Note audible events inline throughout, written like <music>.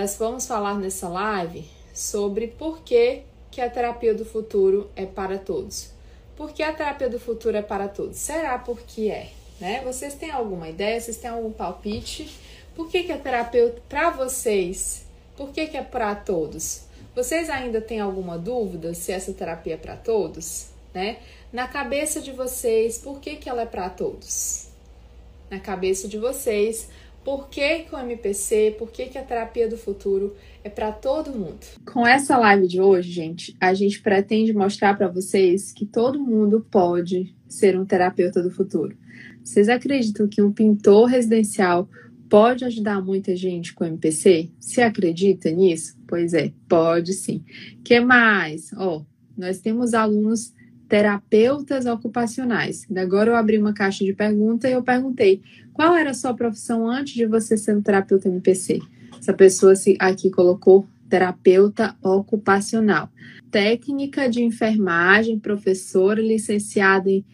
nós vamos falar nessa live sobre por que, que a terapia do futuro é para todos. Por que a terapia do futuro é para todos? Será porque é? Né? Vocês têm alguma ideia? Vocês têm algum palpite? Por que, que a terapia para vocês? Por que, que é para todos? Vocês ainda têm alguma dúvida se essa terapia é para todos? Né? Na cabeça de vocês, por que, que ela é para todos? Na cabeça de vocês, por que, que o MPC, por que, que a terapia do futuro é para todo mundo? Com essa live de hoje, gente, a gente pretende mostrar para vocês que todo mundo pode ser um terapeuta do futuro. Vocês acreditam que um pintor residencial pode ajudar muita gente com MPC? Se acredita nisso? Pois é, pode sim. que mais? Ó, oh, nós temos alunos terapeutas ocupacionais. Agora eu abri uma caixa de pergunta e eu perguntei qual era a sua profissão antes de você ser um terapeuta MPC. Essa pessoa aqui colocou terapeuta ocupacional. Técnica de enfermagem, professora, licenciada em,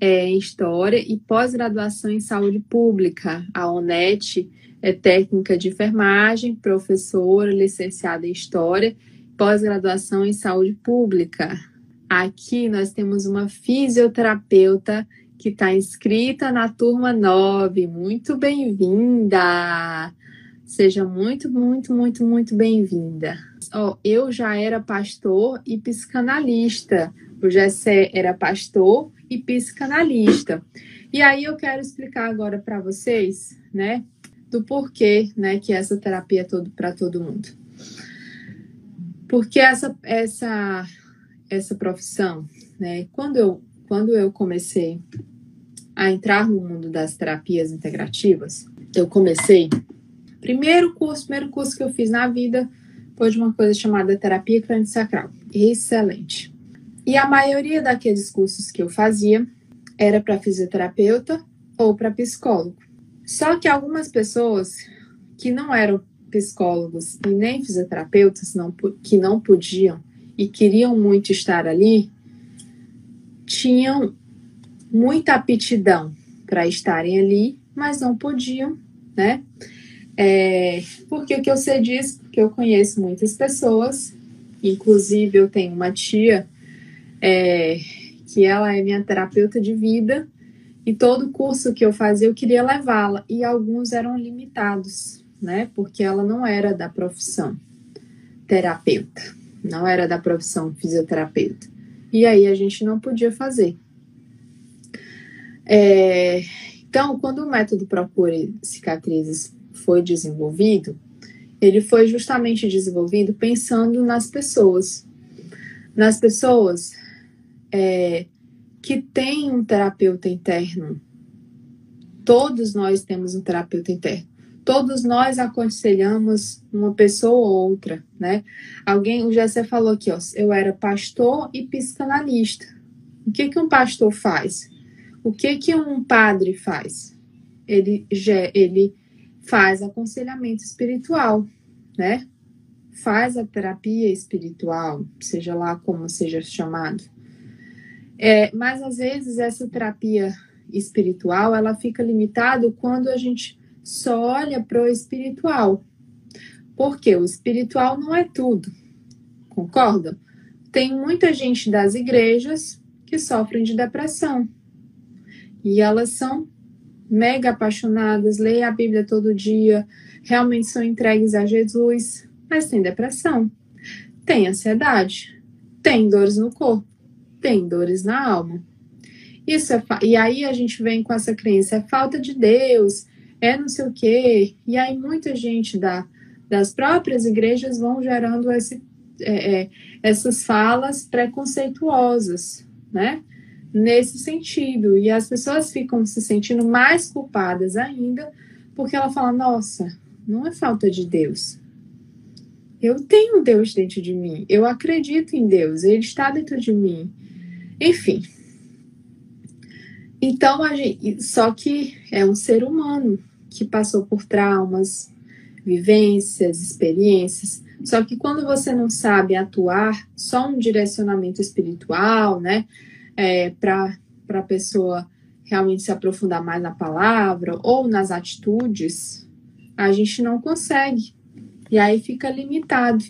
é, em História e pós-graduação em Saúde Pública. A ONET é técnica de enfermagem, professora, licenciada em História, pós-graduação em Saúde Pública. Aqui nós temos uma fisioterapeuta que está inscrita na turma 9. Muito bem-vinda! Seja muito, muito, muito, muito bem-vinda. Oh, eu já era pastor e psicanalista. O Gessé era pastor e psicanalista. E aí eu quero explicar agora para vocês, né, do porquê, né, que essa terapia é todo para todo mundo. Porque essa essa essa profissão, né? Quando eu, quando eu comecei a entrar no mundo das terapias integrativas, eu comecei. Primeiro curso, primeiro curso que eu fiz na vida foi de uma coisa chamada terapia crânio-sacral. Excelente. E a maioria daqueles cursos que eu fazia era para fisioterapeuta ou para psicólogo. Só que algumas pessoas que não eram psicólogos e nem fisioterapeutas, não, que não podiam e queriam muito estar ali, tinham muita aptidão para estarem ali, mas não podiam, né? É, porque o que eu sei disso, porque eu conheço muitas pessoas, inclusive eu tenho uma tia é, que ela é minha terapeuta de vida, e todo curso que eu fazia eu queria levá-la, e alguns eram limitados, né? Porque ela não era da profissão terapeuta não era da profissão fisioterapeuta. E aí a gente não podia fazer. É, então, quando o método Procure Cicatrizes foi desenvolvido, ele foi justamente desenvolvido pensando nas pessoas. Nas pessoas é, que têm um terapeuta interno. Todos nós temos um terapeuta interno todos nós aconselhamos uma pessoa ou outra, né? Alguém, o Jessé falou aqui, ó, eu era pastor e psicanalista. O que que um pastor faz? O que que um padre faz? Ele, ele faz aconselhamento espiritual, né? Faz a terapia espiritual, seja lá como seja chamado. É, mas às vezes essa terapia espiritual ela fica limitada quando a gente só olha para o espiritual. Porque o espiritual não é tudo. Concordam? Tem muita gente das igrejas que sofrem de depressão. E elas são mega apaixonadas, leem a Bíblia todo dia, realmente são entregues a Jesus, mas tem depressão, tem ansiedade, tem dores no corpo, tem dores na alma. Isso é e aí a gente vem com essa crença, é falta de Deus, é não sei o quê. E aí muita gente da, das próprias igrejas vão gerando esse, é, é, essas falas preconceituosas, né? Nesse sentido. E as pessoas ficam se sentindo mais culpadas ainda, porque ela fala, nossa, não é falta de Deus. Eu tenho Deus dentro de mim. Eu acredito em Deus. Ele está dentro de mim. Enfim. Então, a gente, só que é um ser humano que passou por traumas, vivências, experiências. Só que quando você não sabe atuar, só um direcionamento espiritual, né, é, para a pessoa realmente se aprofundar mais na palavra ou nas atitudes, a gente não consegue, E aí fica limitado.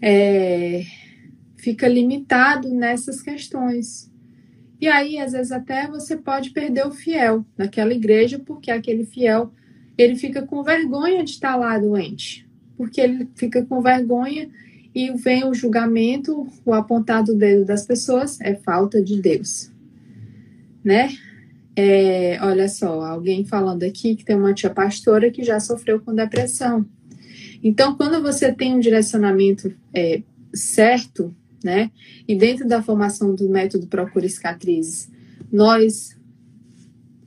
É, fica limitado nessas questões. E aí, às vezes, até você pode perder o fiel naquela igreja, porque aquele fiel ele fica com vergonha de estar lá doente, porque ele fica com vergonha e vem o julgamento, o apontado dedo das pessoas é falta de Deus, né? É, olha só, alguém falando aqui que tem uma tia pastora que já sofreu com depressão. Então, quando você tem um direcionamento é, certo, né, e dentro da formação do método Procura Cicatrizes, nós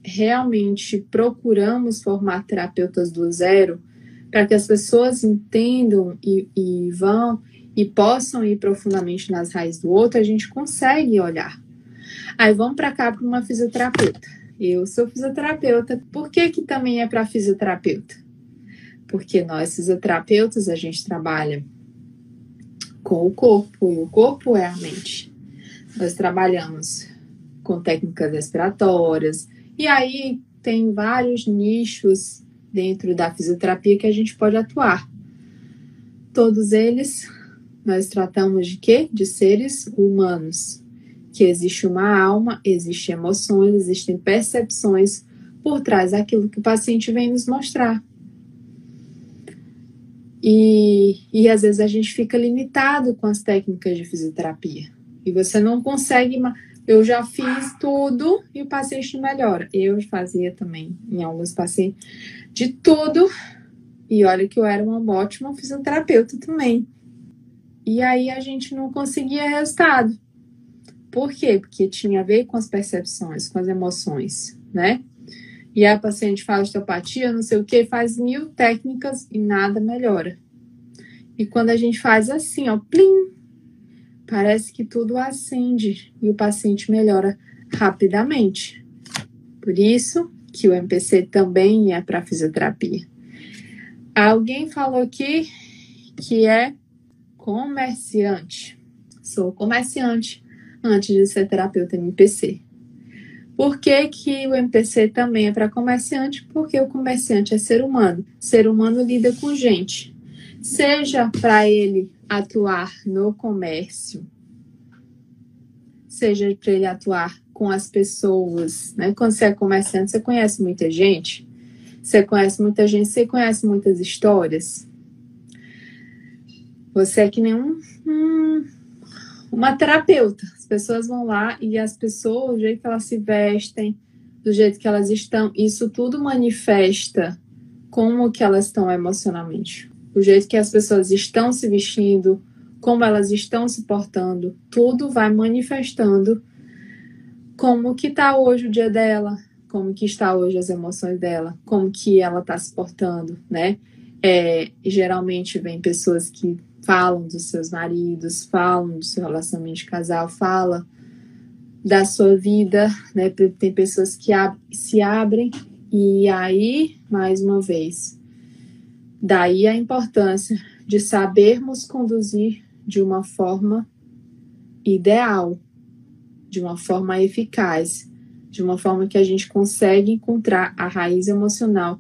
realmente procuramos formar terapeutas do zero para que as pessoas entendam e, e vão e possam ir profundamente nas raízes do outro, a gente consegue olhar. Aí vamos para cá para uma fisioterapeuta. Eu sou fisioterapeuta. Por que que também é para fisioterapeuta? Porque nós fisioterapeutas a gente trabalha com o corpo e o corpo é a mente. Nós trabalhamos com técnicas respiratórias, e aí tem vários nichos dentro da fisioterapia que a gente pode atuar. Todos eles nós tratamos de quê? De seres humanos. Que existe uma alma, existem emoções, existem percepções por trás daquilo que o paciente vem nos mostrar. E, e às vezes a gente fica limitado com as técnicas de fisioterapia. E você não consegue eu já fiz tudo e o paciente não melhora. Eu fazia também em alguns pacientes de tudo. E olha que eu era uma ótima fisioterapeuta também. E aí a gente não conseguia resultado. Por quê? Porque tinha a ver com as percepções, com as emoções, né? E a paciente fala osteopatia, não sei o que, faz mil técnicas e nada melhora. E quando a gente faz assim, ó, plim, parece que tudo acende e o paciente melhora rapidamente. Por isso que o MPC também é para fisioterapia. Alguém falou aqui que é comerciante. Sou comerciante antes de ser terapeuta MPC. Por que, que o MPC também é para comerciante? Porque o comerciante é ser humano. Ser humano lida com gente. Seja para ele atuar no comércio, seja para ele atuar com as pessoas, né? Quando você é comerciante, você conhece muita gente, você conhece muita gente, você conhece muitas histórias. Você é que nem um, um, uma terapeuta. As pessoas vão lá e as pessoas, o jeito que elas se vestem, do jeito que elas estão, isso tudo manifesta como que elas estão emocionalmente o jeito que as pessoas estão se vestindo, como elas estão se portando, tudo vai manifestando como que está hoje o dia dela, como que está hoje as emoções dela, como que ela está se portando, né? É, geralmente vem pessoas que falam dos seus maridos, falam do seu relacionamento de casal, fala da sua vida, né? Tem pessoas que ab se abrem e aí, mais uma vez, Daí a importância de sabermos conduzir de uma forma ideal, de uma forma eficaz, de uma forma que a gente consegue encontrar a raiz emocional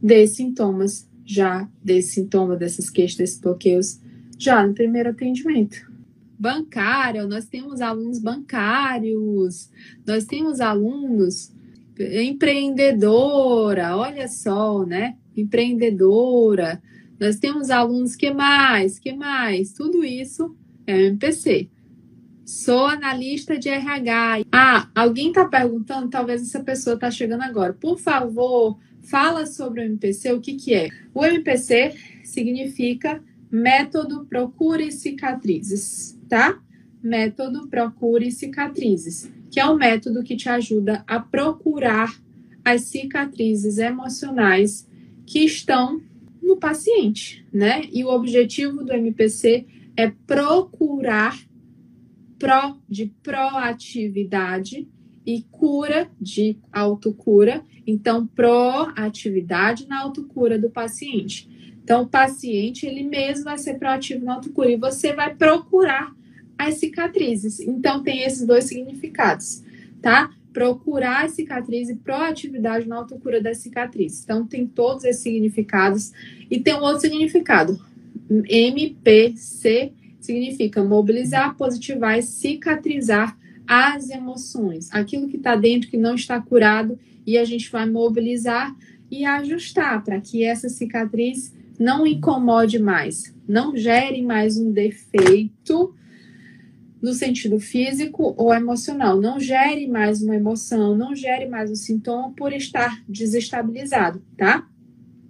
desses sintomas, já desse sintoma, dessas queixas, desses bloqueios, já no primeiro atendimento. Bancário, nós temos alunos bancários, nós temos alunos empreendedora, olha só, né? empreendedora, nós temos alunos que mais, que mais, tudo isso é o MPC. Sou analista de RH. Ah, alguém está perguntando, talvez essa pessoa está chegando agora. Por favor, fala sobre o MPC, o que, que é? O MPC significa Método Procure Cicatrizes, tá? Método Procure Cicatrizes, que é um método que te ajuda a procurar as cicatrizes emocionais que estão no paciente, né? E o objetivo do MPC é procurar pró de proatividade e cura de autocura. Então, proatividade na autocura do paciente. Então, o paciente ele mesmo vai ser proativo na autocura e você vai procurar as cicatrizes. Então, tem esses dois significados, tá? procurar a cicatriz e proatividade na autocura da cicatriz. Então, tem todos esses significados. E tem um outro significado. MPC significa mobilizar, positivar e cicatrizar as emoções. Aquilo que está dentro, que não está curado, e a gente vai mobilizar e ajustar para que essa cicatriz não incomode mais, não gere mais um defeito no sentido físico ou emocional. Não gere mais uma emoção, não gere mais um sintoma por estar desestabilizado, tá?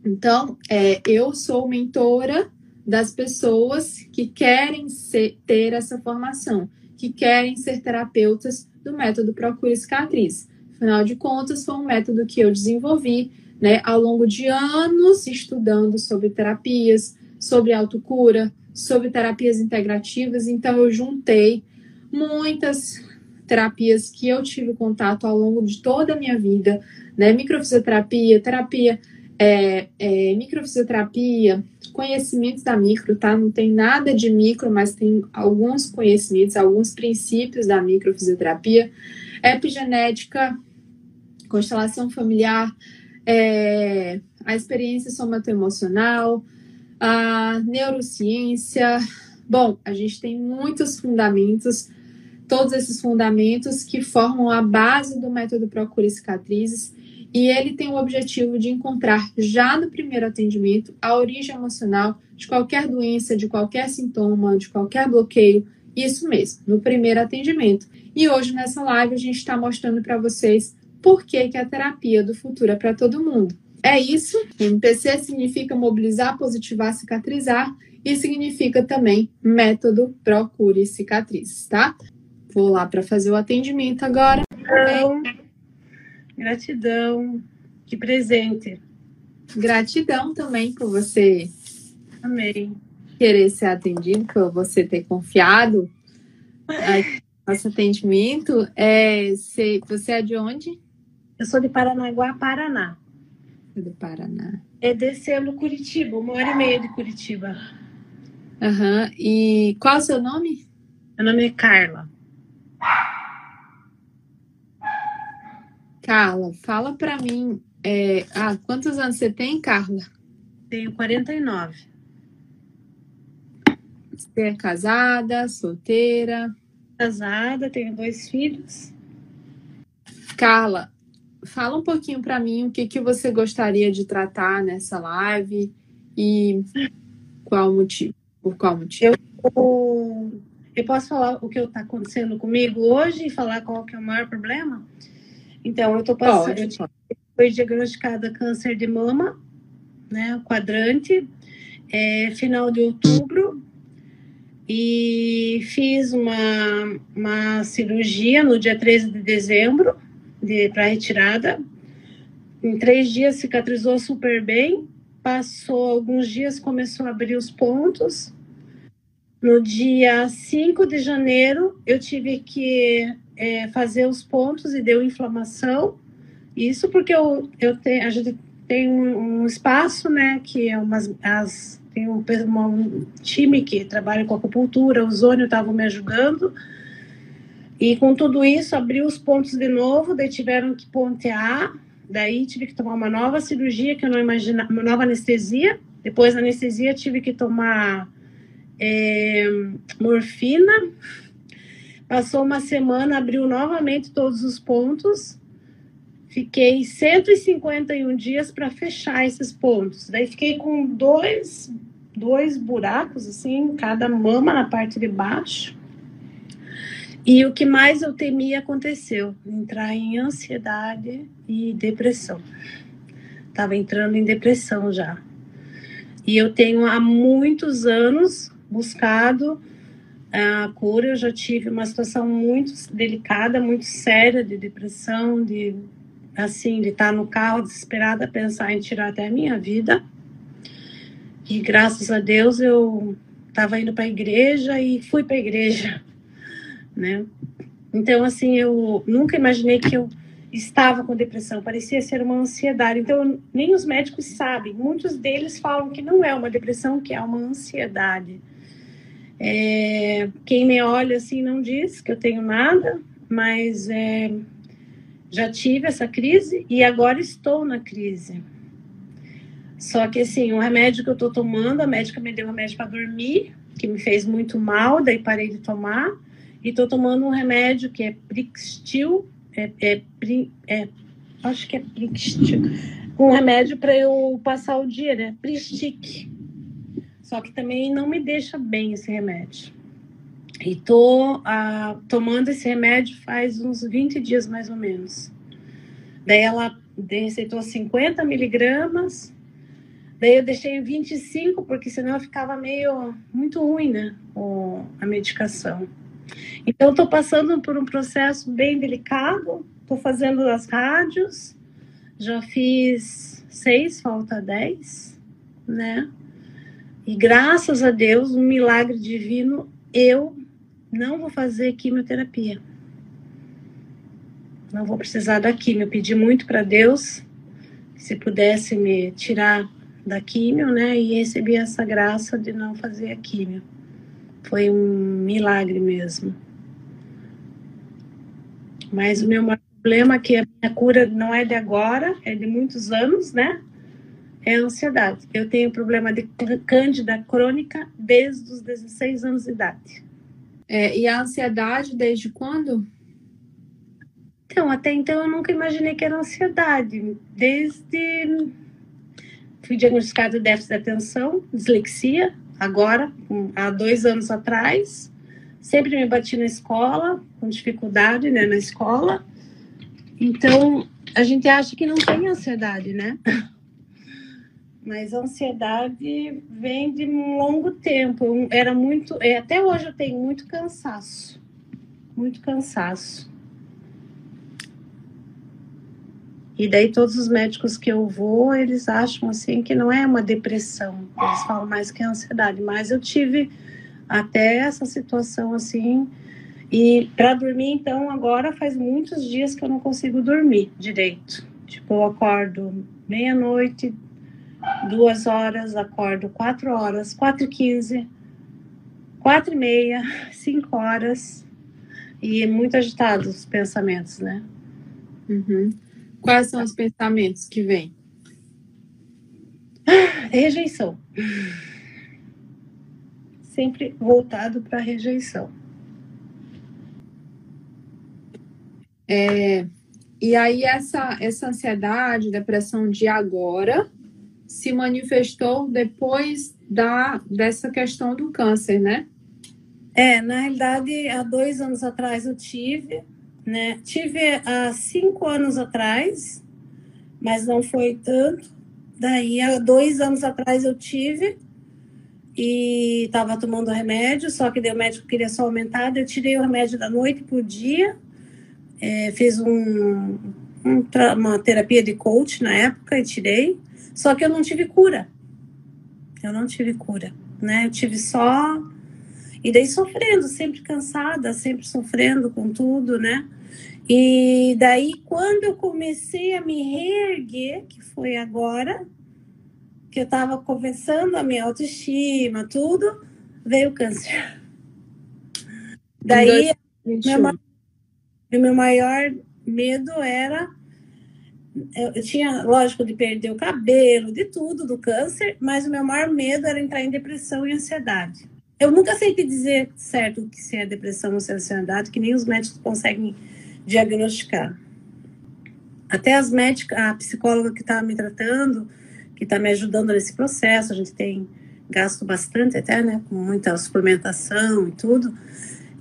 Então, é, eu sou mentora das pessoas que querem ser, ter essa formação, que querem ser terapeutas do método Procure Cicatriz. Afinal de contas, foi um método que eu desenvolvi né, ao longo de anos estudando sobre terapias, sobre autocura, sobre terapias integrativas, então eu juntei muitas terapias que eu tive contato ao longo de toda a minha vida, né? Microfisioterapia, terapia, é, é, microfisioterapia, conhecimentos da micro, tá? Não tem nada de micro, mas tem alguns conhecimentos, alguns princípios da microfisioterapia, epigenética, constelação familiar, é, a experiência somatoemocional, a neurociência. Bom, a gente tem muitos fundamentos, todos esses fundamentos que formam a base do método Procure Cicatrizes, e ele tem o objetivo de encontrar já no primeiro atendimento a origem emocional de qualquer doença, de qualquer sintoma, de qualquer bloqueio. Isso mesmo, no primeiro atendimento. E hoje nessa live a gente está mostrando para vocês por que, que a terapia do futuro é para todo mundo. É isso. MPC significa mobilizar, positivar, cicatrizar e significa também método procure cicatrizes, tá? Vou lá para fazer o atendimento agora. Gratidão. Gratidão. Que presente. Gratidão também por você. Amém. Querer ser atendido, por você ter confiado. <laughs> Nosso atendimento. É, você é de onde? Eu sou de Paranaguá, Paraná do Paraná? É descendo Curitiba, uma hora e meia de Curitiba. Aham. Uhum. E qual é o seu nome? Meu nome é Carla. Carla, fala para mim. É... Ah, quantos anos você tem, Carla? Tenho 49. Você é casada, solteira? Casada, tenho dois filhos. Carla, fala um pouquinho para mim o que, que você gostaria de tratar nessa live e qual motivo, por qual motivo. Eu, eu posso falar o que está acontecendo comigo hoje e falar qual que é o maior problema? Então, eu estou passando. Pode, pode. Foi diagnosticada câncer de mama, né? Quadrante, é, final de outubro. E fiz uma, uma cirurgia no dia 13 de dezembro para retirada. Em três dias cicatrizou super bem. Passou alguns dias, começou a abrir os pontos. No dia 5 de janeiro, eu tive que é, fazer os pontos e deu inflamação. Isso porque eu, eu tenho, a gente tem um, um espaço, né, que é umas, as, tem um, um time que trabalha com acupuntura, o Zônio estava me ajudando e com tudo isso, abriu os pontos de novo, daí tiveram que pontear, daí tive que tomar uma nova cirurgia que eu não imaginava, uma nova anestesia. Depois da anestesia, tive que tomar é, morfina. Passou uma semana, abriu novamente todos os pontos. Fiquei 151 dias para fechar esses pontos. Daí fiquei com dois, dois buracos, assim, cada mama na parte de baixo. E o que mais eu temia aconteceu: entrar em ansiedade e depressão. Estava entrando em depressão já. E eu tenho há muitos anos buscado a cura. Eu já tive uma situação muito delicada, muito séria de depressão, de assim, de estar no carro desesperada, pensar em tirar até a minha vida. E graças a Deus eu estava indo para a igreja e fui para a igreja né? Então, assim, eu nunca imaginei que eu estava com depressão, parecia ser uma ansiedade. Então, nem os médicos sabem. Muitos deles falam que não é uma depressão, que é uma ansiedade. É, quem me olha assim não diz que eu tenho nada, mas é, Já tive essa crise e agora estou na crise. Só que assim, o remédio que eu tô tomando, a médica me deu um remédio para dormir, que me fez muito mal, daí parei de tomar. E tô tomando um remédio que é Brixtil, é, é, é acho que é Brixtil, um remédio para eu passar o dia, né? Pristic. Só que também não me deixa bem esse remédio. E tô ah, tomando esse remédio faz uns 20 dias mais ou menos. Daí ela receitou 50 miligramas Daí eu deixei em 25, porque senão ficava meio muito ruim, né? A medicação. Então, estou passando por um processo bem delicado, estou fazendo as rádios, já fiz seis, falta dez, né? E graças a Deus, um milagre divino, eu não vou fazer quimioterapia. Não vou precisar da quimio. Eu pedi muito para Deus se pudesse me tirar da químio, né? E recebi essa graça de não fazer a químio. Foi um milagre mesmo. Mas o meu maior problema é que a minha cura não é de agora, é de muitos anos, né? É a ansiedade. Eu tenho problema de cândida crônica desde os 16 anos de idade. É, e a ansiedade desde quando? Então, até então eu nunca imaginei que era ansiedade. Desde fui diagnosticado déficit de atenção, dislexia, agora, há dois anos atrás. Sempre me bati na escola, com dificuldade né, na escola. Então, a gente acha que não tem ansiedade, né? <laughs> Mas a ansiedade vem de um longo tempo. Era muito, é, até hoje eu tenho muito cansaço, muito cansaço. E daí todos os médicos que eu vou, eles acham assim que não é uma depressão. Eles falam mais que é ansiedade. Mas eu tive até essa situação assim. E para dormir, então, agora faz muitos dias que eu não consigo dormir direito. Tipo, eu acordo meia-noite, duas horas, acordo quatro horas, quatro e quinze, quatro e meia, <laughs> cinco horas. E muito agitados os pensamentos, né? Uhum. Quais são os pensamentos que vêm? <gasps> Rejeição. Sempre voltado para rejeição. É, e aí essa, essa ansiedade, depressão de agora se manifestou depois da, dessa questão do câncer, né? É, na realidade, há dois anos atrás eu tive, né? Tive há cinco anos atrás, mas não foi tanto. Daí, há dois anos atrás eu tive e estava tomando remédio, só que o médico queria só aumentar. Eu tirei o remédio da noite por dia, é, fiz um, um, uma terapia de coach na época e tirei. Só que eu não tive cura. Eu não tive cura, né? Eu tive só e daí sofrendo, sempre cansada, sempre sofrendo com tudo, né? E daí, quando eu comecei a me reerguer, que foi agora, que eu estava conversando a minha autoestima, tudo, veio o câncer. Daí, meu, meu maior medo era. Eu tinha, lógico, de perder o cabelo, de tudo, do câncer, mas o meu maior medo era entrar em depressão e ansiedade. Eu nunca sei te dizer certo o que se é depressão ou se é ansiedade, que nem os médicos conseguem diagnosticar. Até as médicas, a psicóloga que está me tratando, que está me ajudando nesse processo, a gente tem gasto bastante até, né, com muita suplementação e tudo.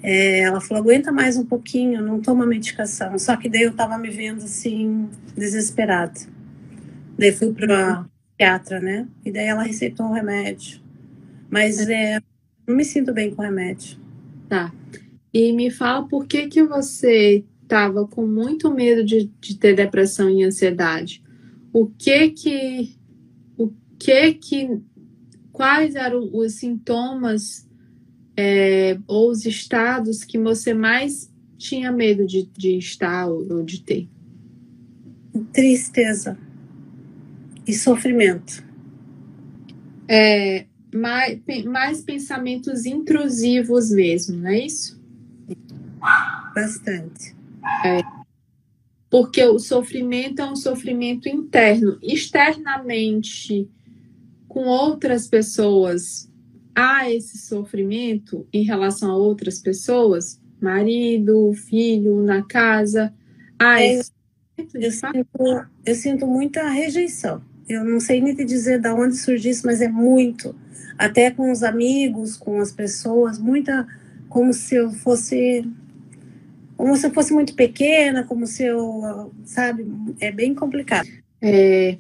É, ela falou, aguenta mais um pouquinho, não toma medicação. Só que daí eu estava me vendo assim, desesperada. Daí fui para psiquiatra, né? E daí ela receitou um remédio. Mas é, não me sinto bem com remédio. Tá. E me fala por que que você estava com muito medo de, de ter depressão e ansiedade, o que que o que que quais eram os sintomas é, ou os estados que você mais tinha medo de, de estar ou, ou de ter? Tristeza e sofrimento. É, mais, mais pensamentos intrusivos mesmo, não é isso? Bastante. É. Porque o sofrimento é um sofrimento interno. Externamente, com outras pessoas, há esse sofrimento em relação a outras pessoas, marido, filho, na casa. Há é, esse... eu, sinto, eu sinto muita rejeição. Eu não sei nem te dizer de onde surgiu isso, mas é muito. Até com os amigos, com as pessoas, muita. Como se eu fosse como se eu fosse muito pequena, como se eu, sabe, é bem complicado. É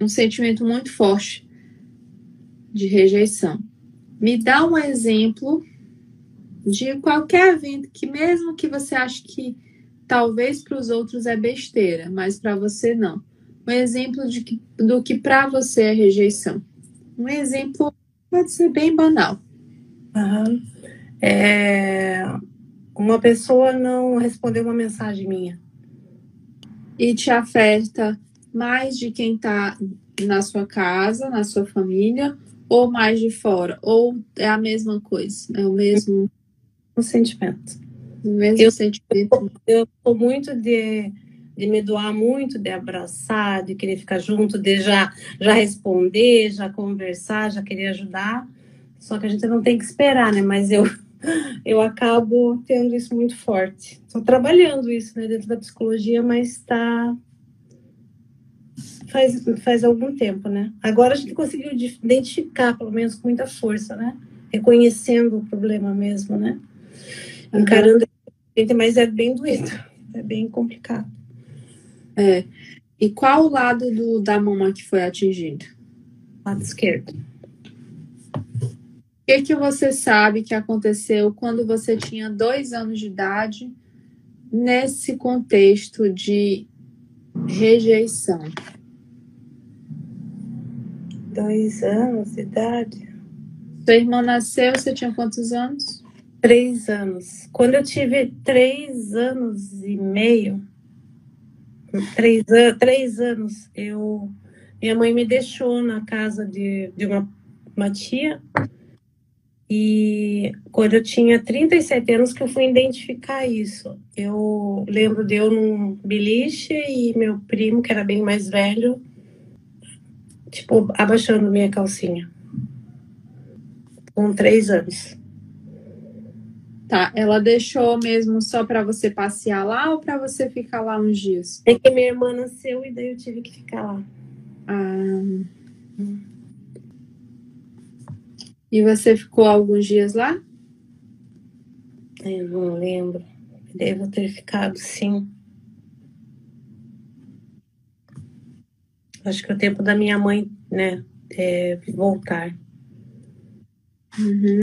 um sentimento muito forte de rejeição. Me dá um exemplo de qualquer evento que, mesmo que você ache que talvez para os outros é besteira, mas para você não. Um exemplo de que, do que para você é rejeição. Um exemplo pode ser bem banal. Uhum. É, uma pessoa não respondeu uma mensagem minha. E te afeta mais de quem está na sua casa, na sua família, ou mais de fora? Ou é a mesma coisa? É o mesmo. O sentimento. O mesmo eu, sentimento. Eu sou muito de, de me doar muito, de abraçar, de querer ficar junto, de já, já responder, já conversar, já querer ajudar. Só que a gente não tem que esperar, né? Mas eu eu acabo tendo isso muito forte. Estou trabalhando isso né, dentro da psicologia, mas está faz, faz algum tempo, né? Agora a gente conseguiu identificar, pelo menos com muita força, né? Reconhecendo o problema mesmo, né? Encarando, uhum. mas é bem doído, é bem complicado. É. E qual o lado do, da mama que foi atingido? Lado esquerdo que, que você sabe que aconteceu quando você tinha dois anos de idade, nesse contexto de rejeição? Dois anos de idade? Sua irmã nasceu, você tinha quantos anos? Três anos. Quando eu tive três anos e meio, três, três anos, eu minha mãe me deixou na casa de, de uma, uma tia e quando eu tinha 37 anos que eu fui identificar isso. Eu lembro de eu num beliche e meu primo, que era bem mais velho, tipo, abaixando minha calcinha. Com três anos. Tá, ela deixou mesmo só para você passear lá ou para você ficar lá uns dias? É que minha irmã nasceu e daí eu tive que ficar lá. Ah. Hum. E você ficou alguns dias lá? Eu não lembro. Devo ter ficado, sim. Acho que é o tempo da minha mãe, né, é, voltar. Uhum.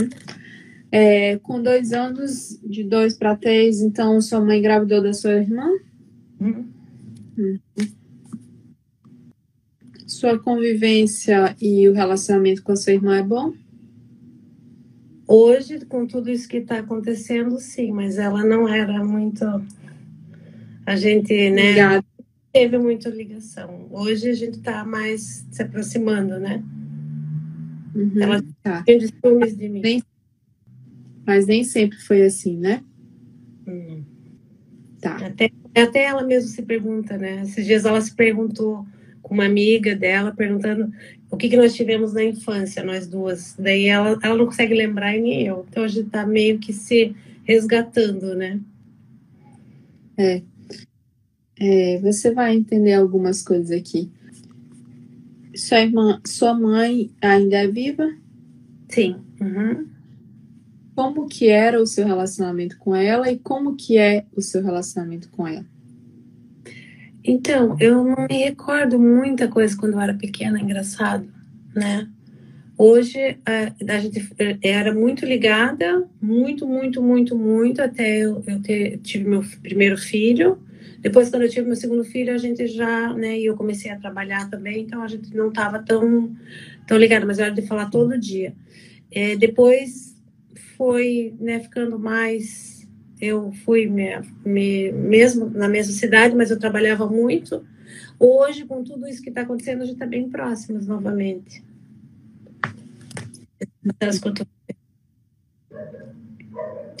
É, com dois anos, de dois para três, então sua mãe engravidou da sua irmã? Uhum. Uhum. Sua convivência e o relacionamento com a sua irmã é bom? Hoje, com tudo isso que está acontecendo, sim, mas ela não era muito. A gente, né? Ligado. Teve muita ligação. Hoje a gente está mais se aproximando, né? Uhum, ela tá. tem ciúmes de mim. Nem... Mas nem sempre foi assim, né? Hum. Tá. Até, até ela mesma se pergunta, né? Esses dias ela se perguntou com uma amiga dela, perguntando o que, que nós tivemos na infância, nós duas. Daí ela, ela não consegue lembrar e nem eu. Então a gente está meio que se resgatando, né? É. é. Você vai entender algumas coisas aqui. Sua irmã, sua mãe ainda é viva? Sim. Uhum. Como que era o seu relacionamento com ela e como que é o seu relacionamento com ela? Então, eu não me recordo muita coisa quando eu era pequena, engraçado, né? Hoje a, a gente era muito ligada, muito, muito, muito, muito, até eu, eu ter, tive meu primeiro filho. Depois, quando eu tive meu segundo filho, a gente já, né, e eu comecei a trabalhar também, então a gente não estava tão, tão ligada, mas era de falar todo dia. É, depois foi, né, ficando mais eu fui me, me, mesmo na mesma cidade, mas eu trabalhava muito. Hoje, com tudo isso que está acontecendo, a gente está bem próximos novamente.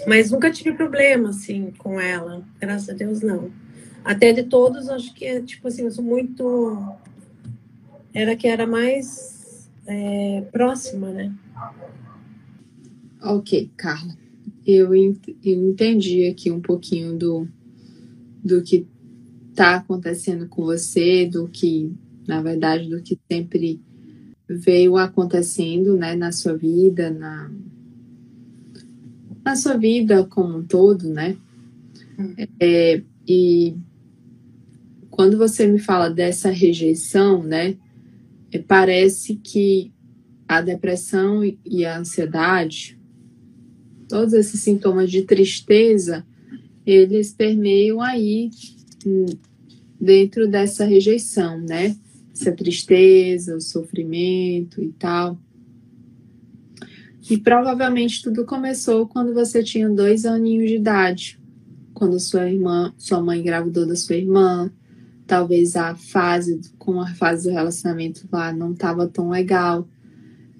Mas nunca tive problema, assim, com ela. Graças a Deus, não. até de todos, acho que, tipo assim, eu sou muito. Era que era mais é, próxima, né? Ok, Carla. Eu, entendi aqui um pouquinho do, do que está acontecendo com você, do que, na verdade, do que sempre veio acontecendo né, na sua vida, na, na sua vida como um todo, né? É, e quando você me fala dessa rejeição, né, é, parece que a depressão e a ansiedade, todos esses sintomas de tristeza, eles permeiam aí hum, dentro dessa rejeição, né? Essa tristeza, o sofrimento e tal. E provavelmente tudo começou quando você tinha dois aninhos de idade, quando sua irmã, sua mãe engravidou da sua irmã, talvez a fase, com a fase do relacionamento lá não estava tão legal,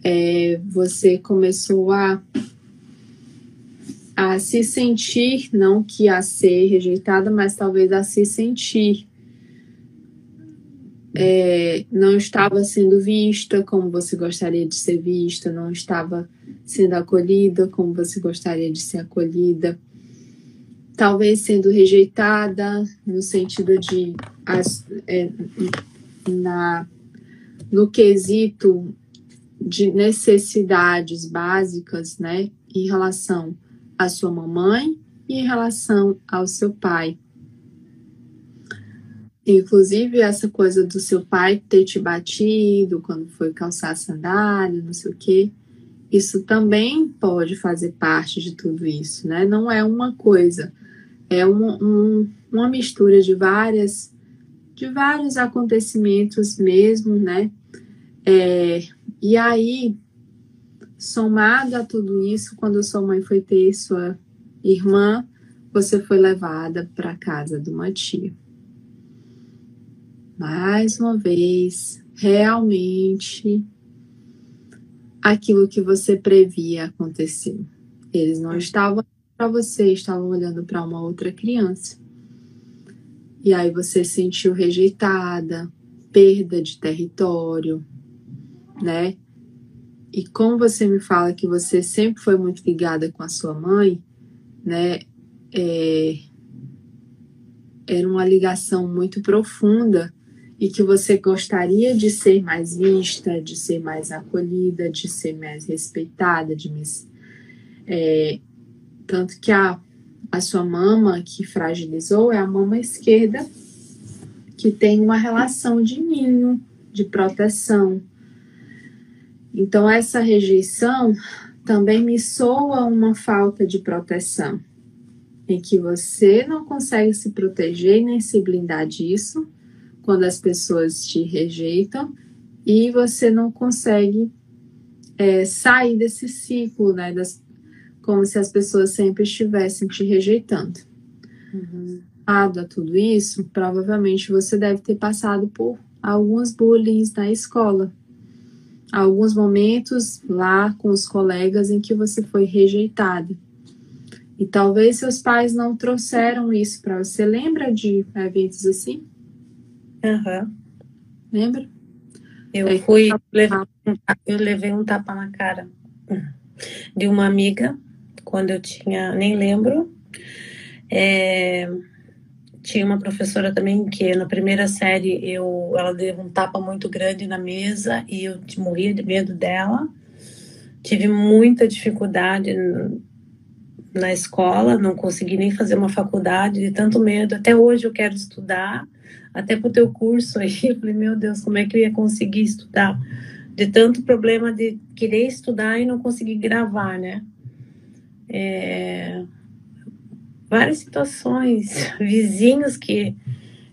é, você começou a a se sentir, não que a ser rejeitada, mas talvez a se sentir é, não estava sendo vista como você gostaria de ser vista, não estava sendo acolhida como você gostaria de ser acolhida, talvez sendo rejeitada no sentido de é, na no quesito de necessidades básicas, né, em relação à sua mamãe e em relação ao seu pai. Inclusive, essa coisa do seu pai ter te batido quando foi calçar sandália, não sei o quê, isso também pode fazer parte de tudo isso, né? Não é uma coisa, é um, um, uma mistura de várias, de vários acontecimentos mesmo, né? É, e aí, somado a tudo isso, quando sua mãe foi ter sua irmã, você foi levada para a casa de uma tia mais uma vez, realmente aquilo que você previa acontecer. Eles não estavam para você, estavam olhando para uma outra criança. E aí você sentiu rejeitada, perda de território, né? E como você me fala que você sempre foi muito ligada com a sua mãe, né? É, era uma ligação muito profunda e que você gostaria de ser mais vista, de ser mais acolhida, de ser mais respeitada, de é, tanto que a, a sua mama que fragilizou é a mama esquerda, que tem uma relação de ninho, de proteção. Então, essa rejeição também me soa uma falta de proteção, em que você não consegue se proteger nem se blindar disso, quando as pessoas te rejeitam e você não consegue é, sair desse ciclo, né? Das, como se as pessoas sempre estivessem te rejeitando. Uhum. a tudo isso, provavelmente você deve ter passado por alguns bullying na escola. Alguns momentos lá com os colegas em que você foi rejeitada. E talvez seus pais não trouxeram isso para você. Lembra de eventos assim? Uhum. Lembra? Eu é, fui, levei, eu levei um tapa na cara de uma amiga quando eu tinha, nem lembro. É, tinha uma professora também que na primeira série eu, ela deu um tapa muito grande na mesa e eu morria de medo dela. Tive muita dificuldade na escola, não consegui nem fazer uma faculdade de tanto medo. Até hoje eu quero estudar, até para o teu curso aí. <laughs> Eu falei, meu Deus, como é que eu ia conseguir estudar? De tanto problema de querer estudar e não conseguir gravar, né? É... Várias situações, vizinhos que,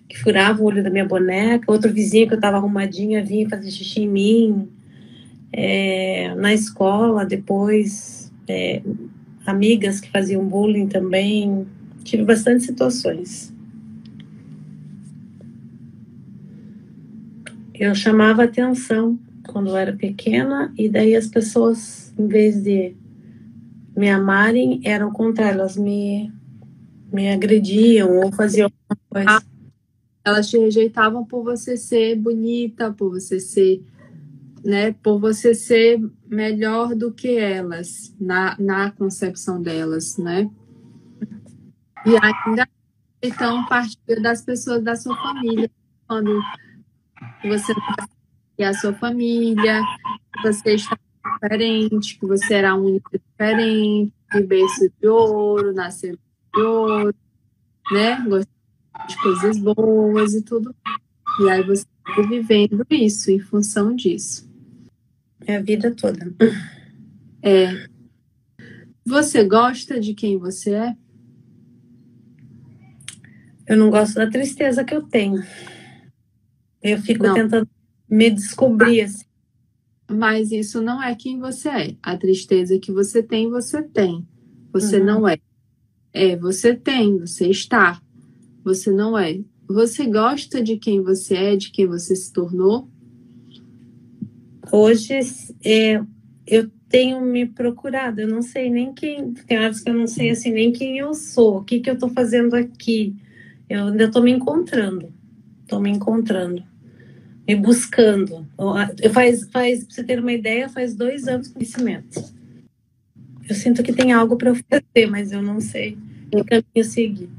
que furavam o olho da minha boneca, outro vizinho que eu estava arrumadinha vinha fazer xixi em mim. É... Na escola, depois, é... amigas que faziam bullying também. Tive bastante situações. eu chamava atenção quando eu era pequena e daí as pessoas, em vez de me amarem, eram o contrário, elas me, me agrediam ou faziam alguma coisa. Elas te rejeitavam por você ser bonita, por você ser, né, por você ser melhor do que elas na, na concepção delas, né? E ainda então partir das pessoas da sua família, quando você e a sua família, você está diferente, que você era única diferente, de berço de ouro, nasceu ouro, né? Gostar de coisas boas e tudo. E aí você está vivendo isso em função disso. É a vida toda. É. Você gosta de quem você é? Eu não gosto da tristeza que eu tenho. Eu fico não. tentando me descobrir assim. Mas isso não é quem você é. A tristeza que você tem, você tem. Você uhum. não é. É, você tem, você está. Você não é. Você gosta de quem você é, de quem você se tornou? Hoje é, eu tenho me procurado. Eu não sei nem quem. Tem horas que eu não sei assim nem quem eu sou, o que, que eu estou fazendo aqui. Eu ainda estou me encontrando. Estou me encontrando me buscando. Faz, faz, pra você ter uma ideia, faz dois anos com conhecimento. Eu sinto que tem algo para eu fazer, mas eu não sei que caminho seguir.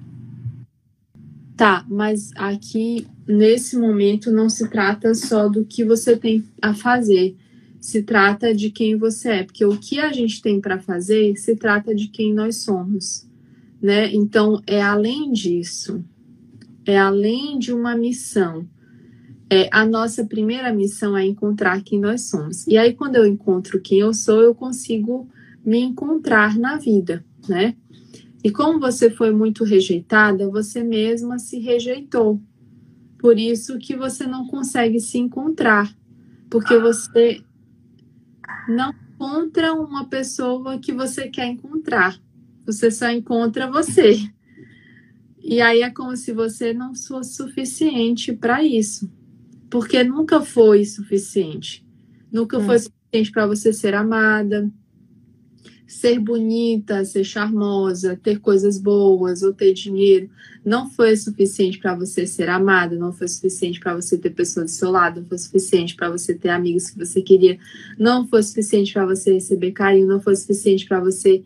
Tá, mas aqui, nesse momento, não se trata só do que você tem a fazer, se trata de quem você é, porque o que a gente tem para fazer se trata de quem nós somos, né? Então, é além disso, é além de uma missão é, a nossa primeira missão é encontrar quem nós somos. E aí, quando eu encontro quem eu sou, eu consigo me encontrar na vida, né? E como você foi muito rejeitada, você mesma se rejeitou. Por isso que você não consegue se encontrar, porque você não encontra uma pessoa que você quer encontrar. Você só encontra você. E aí é como se você não fosse suficiente para isso porque nunca foi suficiente. Nunca foi hum. suficiente para você ser amada, ser bonita, ser charmosa, ter coisas boas ou ter dinheiro. Não foi suficiente para você ser amada, não foi suficiente para você ter pessoas do seu lado, não foi suficiente para você ter amigos que você queria, não foi suficiente para você receber carinho, não foi suficiente para você.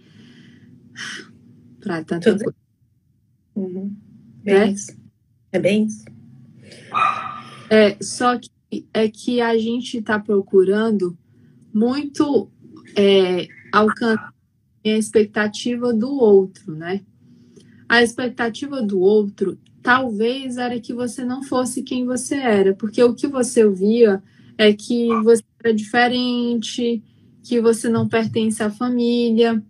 para tanta Tudo. coisa. Uhum. Bem é? Isso. É bem isso. É, só que é que a gente está procurando muito é, alcançar a expectativa do outro, né? A expectativa do outro talvez era que você não fosse quem você era, porque o que você via é que você era diferente, que você não pertence à família,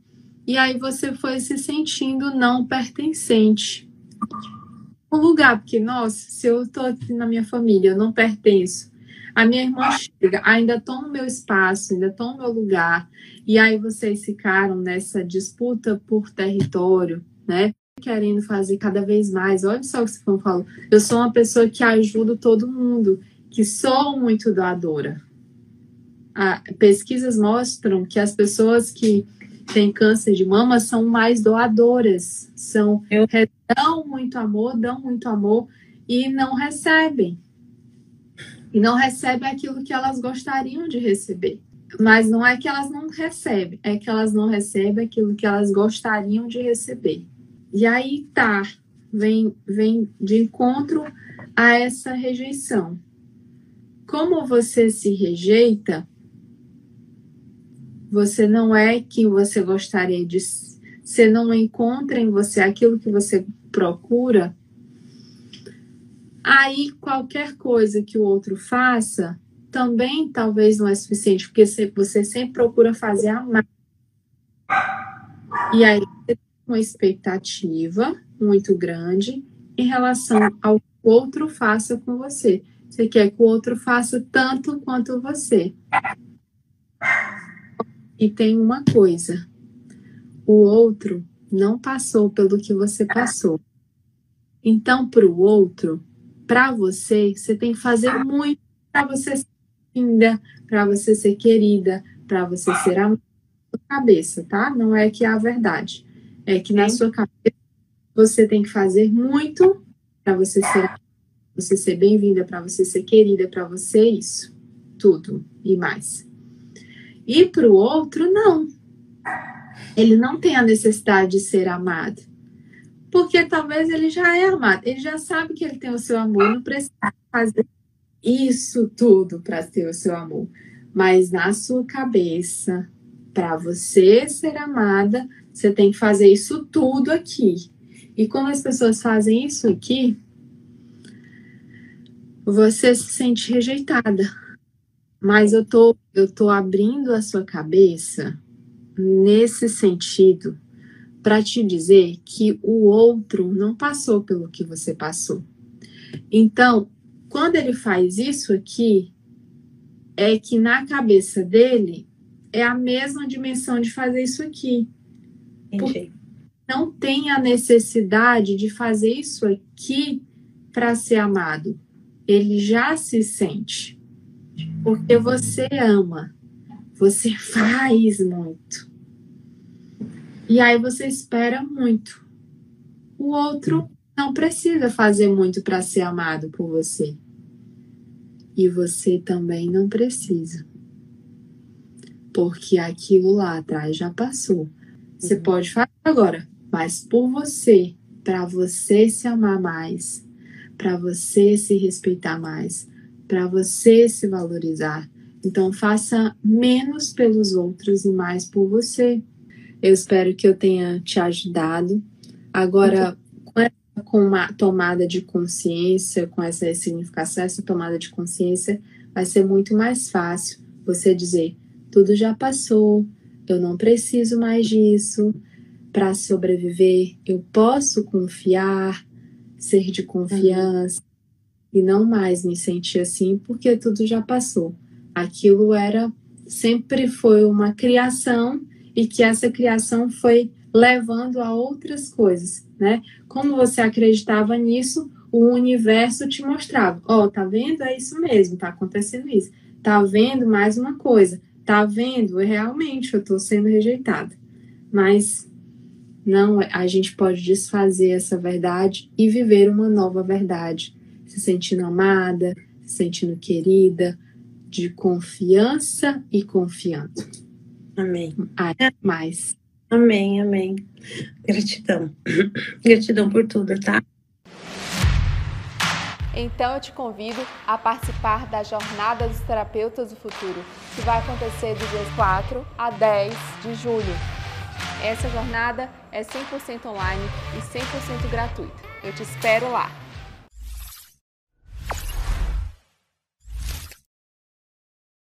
e aí você foi se sentindo não pertencente um lugar, porque, nossa, se eu estou aqui na minha família, eu não pertenço. A minha irmã chega, ainda no meu espaço, ainda estou no meu lugar, e aí vocês ficaram nessa disputa por território, né? Querendo fazer cada vez mais. Olha só o que você falou. Eu sou uma pessoa que ajuda todo mundo, que sou muito doadora. Ah, pesquisas mostram que as pessoas que têm câncer de mama são mais doadoras, são eu... dão muito amor, dão muito amor e não recebem. E não recebem aquilo que elas gostariam de receber. Mas não é que elas não recebem, é que elas não recebem aquilo que elas gostariam de receber. E aí tá, vem, vem de encontro a essa rejeição. Como você se rejeita, você não é quem você gostaria de ser, você não encontra em você aquilo que você procura, aí qualquer coisa que o outro faça também talvez não é suficiente, porque você sempre procura fazer a mais. E aí você tem uma expectativa muito grande em relação ao que o outro faça com você. Você quer que o outro faça tanto quanto você. E tem uma coisa: o outro não passou pelo que você passou. Então, para o outro, para você, você tem que fazer muito para você ser linda, para você ser querida, para você ser amada na sua cabeça, tá? Não é que é a verdade. É que na sua cabeça você tem que fazer muito para você ser você ser bem-vinda, para você ser querida, para você isso, tudo e mais. E para o outro, não. Ele não tem a necessidade de ser amado. Porque talvez ele já é amado, ele já sabe que ele tem o seu amor, não precisa fazer isso tudo para ter o seu amor. Mas na sua cabeça, para você ser amada, você tem que fazer isso tudo aqui. E quando as pessoas fazem isso aqui, você se sente rejeitada. Mas eu tô, eu tô abrindo a sua cabeça nesse sentido para te dizer que o outro não passou pelo que você passou. Então, quando ele faz isso aqui, é que na cabeça dele é a mesma dimensão de fazer isso aqui. Não tem a necessidade de fazer isso aqui para ser amado. Ele já se sente. Porque você ama. Você <laughs> faz muito. E aí você espera muito. O outro não precisa fazer muito para ser amado por você. E você também não precisa. Porque aquilo lá atrás já passou. Você uhum. pode fazer agora, mas por você, para você se amar mais, para você se respeitar mais, para você se valorizar. Então faça menos pelos outros e mais por você. Eu espero que eu tenha te ajudado. Agora, com uma tomada de consciência, com essa significação, essa tomada de consciência, vai ser muito mais fácil você dizer: tudo já passou, eu não preciso mais disso. Para sobreviver, eu posso confiar, ser de confiança uhum. e não mais me sentir assim, porque tudo já passou. Aquilo era sempre foi uma criação e que essa criação foi levando a outras coisas, né? Como você acreditava nisso, o universo te mostrava, ó, oh, tá vendo? É isso mesmo, tá acontecendo isso. Tá vendo mais uma coisa? Tá vendo? Realmente eu tô sendo rejeitada. Mas não, a gente pode desfazer essa verdade e viver uma nova verdade, se sentindo amada, se sentindo querida, de confiança e confiando. Amém. Até mais. Amém, amém. Gratidão. Gratidão por tudo, tá? Então eu te convido a participar da Jornada dos Terapeutas do Futuro, que vai acontecer do dia 4 a 10 de julho. Essa jornada é 100% online e 100% gratuita. Eu te espero lá.